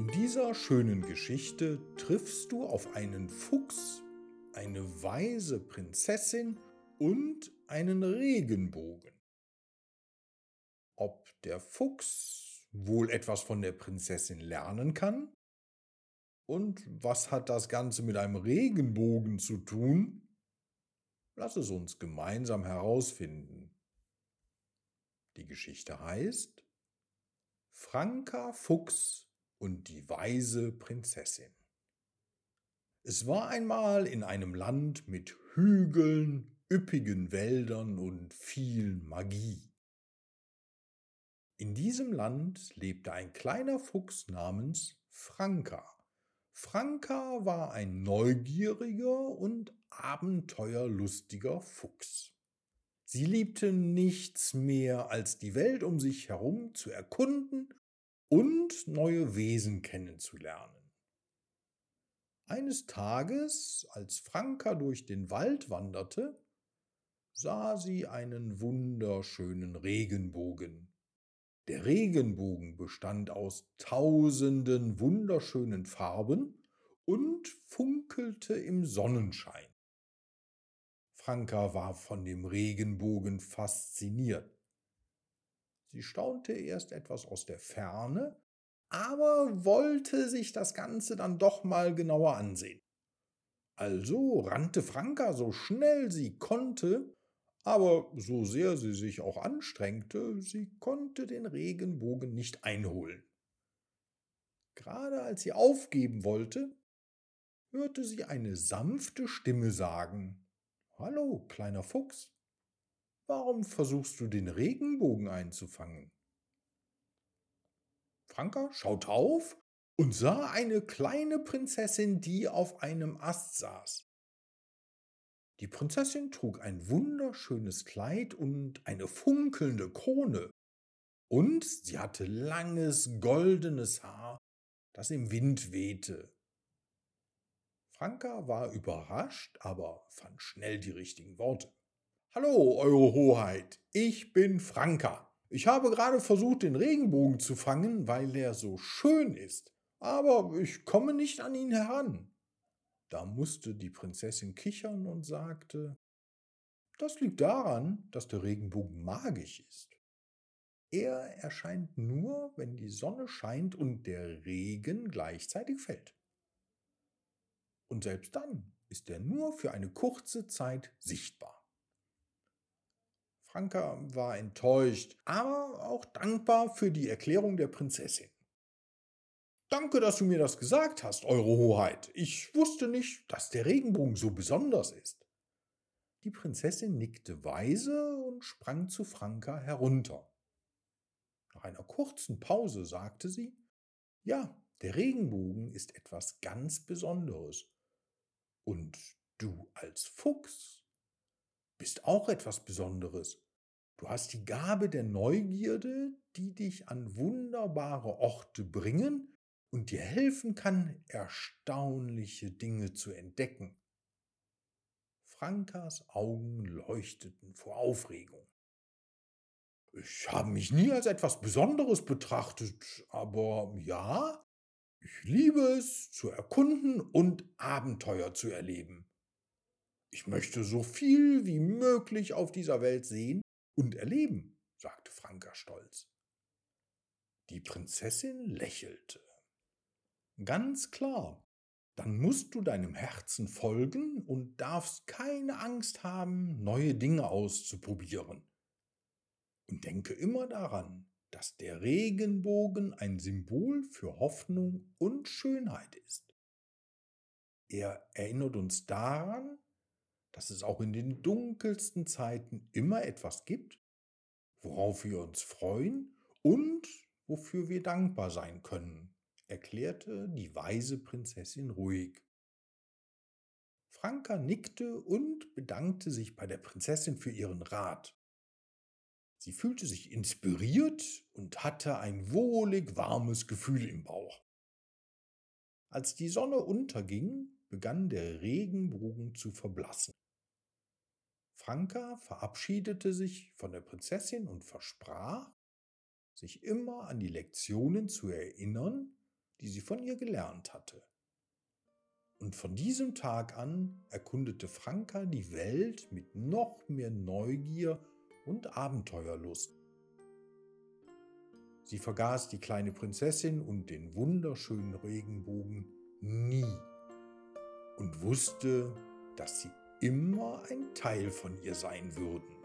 In dieser schönen Geschichte triffst du auf einen Fuchs, eine weise Prinzessin und einen Regenbogen. Ob der Fuchs wohl etwas von der Prinzessin lernen kann? Und was hat das Ganze mit einem Regenbogen zu tun? Lass es uns gemeinsam herausfinden. Die Geschichte heißt Franka Fuchs und die weise Prinzessin. Es war einmal in einem Land mit Hügeln, üppigen Wäldern und viel Magie. In diesem Land lebte ein kleiner Fuchs namens Franka. Franka war ein neugieriger und abenteuerlustiger Fuchs. Sie liebte nichts mehr, als die Welt um sich herum zu erkunden und neue Wesen kennenzulernen. Eines Tages, als Franka durch den Wald wanderte, sah sie einen wunderschönen Regenbogen. Der Regenbogen bestand aus tausenden wunderschönen Farben und funkelte im Sonnenschein. Franka war von dem Regenbogen fasziniert. Sie staunte erst etwas aus der Ferne, aber wollte sich das Ganze dann doch mal genauer ansehen. Also rannte Franka so schnell sie konnte, aber so sehr sie sich auch anstrengte, sie konnte den Regenbogen nicht einholen. Gerade als sie aufgeben wollte, hörte sie eine sanfte Stimme sagen Hallo, kleiner Fuchs, Warum versuchst du den Regenbogen einzufangen? Franka schaute auf und sah eine kleine Prinzessin, die auf einem Ast saß. Die Prinzessin trug ein wunderschönes Kleid und eine funkelnde Krone. Und sie hatte langes goldenes Haar, das im Wind wehte. Franka war überrascht, aber fand schnell die richtigen Worte. Hallo, Eure Hoheit, ich bin Franka. Ich habe gerade versucht, den Regenbogen zu fangen, weil er so schön ist, aber ich komme nicht an ihn heran. Da musste die Prinzessin kichern und sagte, das liegt daran, dass der Regenbogen magisch ist. Er erscheint nur, wenn die Sonne scheint und der Regen gleichzeitig fällt. Und selbst dann ist er nur für eine kurze Zeit sichtbar. Franka war enttäuscht, aber auch dankbar für die Erklärung der Prinzessin. Danke, dass du mir das gesagt hast, Eure Hoheit. Ich wusste nicht, dass der Regenbogen so besonders ist. Die Prinzessin nickte weise und sprang zu Franka herunter. Nach einer kurzen Pause sagte sie, ja, der Regenbogen ist etwas ganz Besonderes. Und du als Fuchs bist auch etwas Besonderes. Du hast die Gabe der Neugierde, die dich an wunderbare Orte bringen und dir helfen kann, erstaunliche Dinge zu entdecken. Frankas Augen leuchteten vor Aufregung. Ich habe mich nie als etwas Besonderes betrachtet, aber ja, ich liebe es, zu erkunden und Abenteuer zu erleben. Ich möchte so viel wie möglich auf dieser Welt sehen und erleben, sagte Franka stolz. Die Prinzessin lächelte. Ganz klar, dann musst du deinem Herzen folgen und darfst keine Angst haben, neue Dinge auszuprobieren. Und denke immer daran, dass der Regenbogen ein Symbol für Hoffnung und Schönheit ist. Er erinnert uns daran, dass es auch in den dunkelsten Zeiten immer etwas gibt, worauf wir uns freuen und wofür wir dankbar sein können, erklärte die weise Prinzessin ruhig. Franka nickte und bedankte sich bei der Prinzessin für ihren Rat. Sie fühlte sich inspiriert und hatte ein wohlig warmes Gefühl im Bauch. Als die Sonne unterging, begann der Regenbogen zu verblassen. Franka verabschiedete sich von der Prinzessin und versprach, sich immer an die Lektionen zu erinnern, die sie von ihr gelernt hatte. Und von diesem Tag an erkundete Franka die Welt mit noch mehr Neugier und Abenteuerlust. Sie vergaß die kleine Prinzessin und den wunderschönen Regenbogen nie und wusste, dass sie immer ein Teil von ihr sein würden.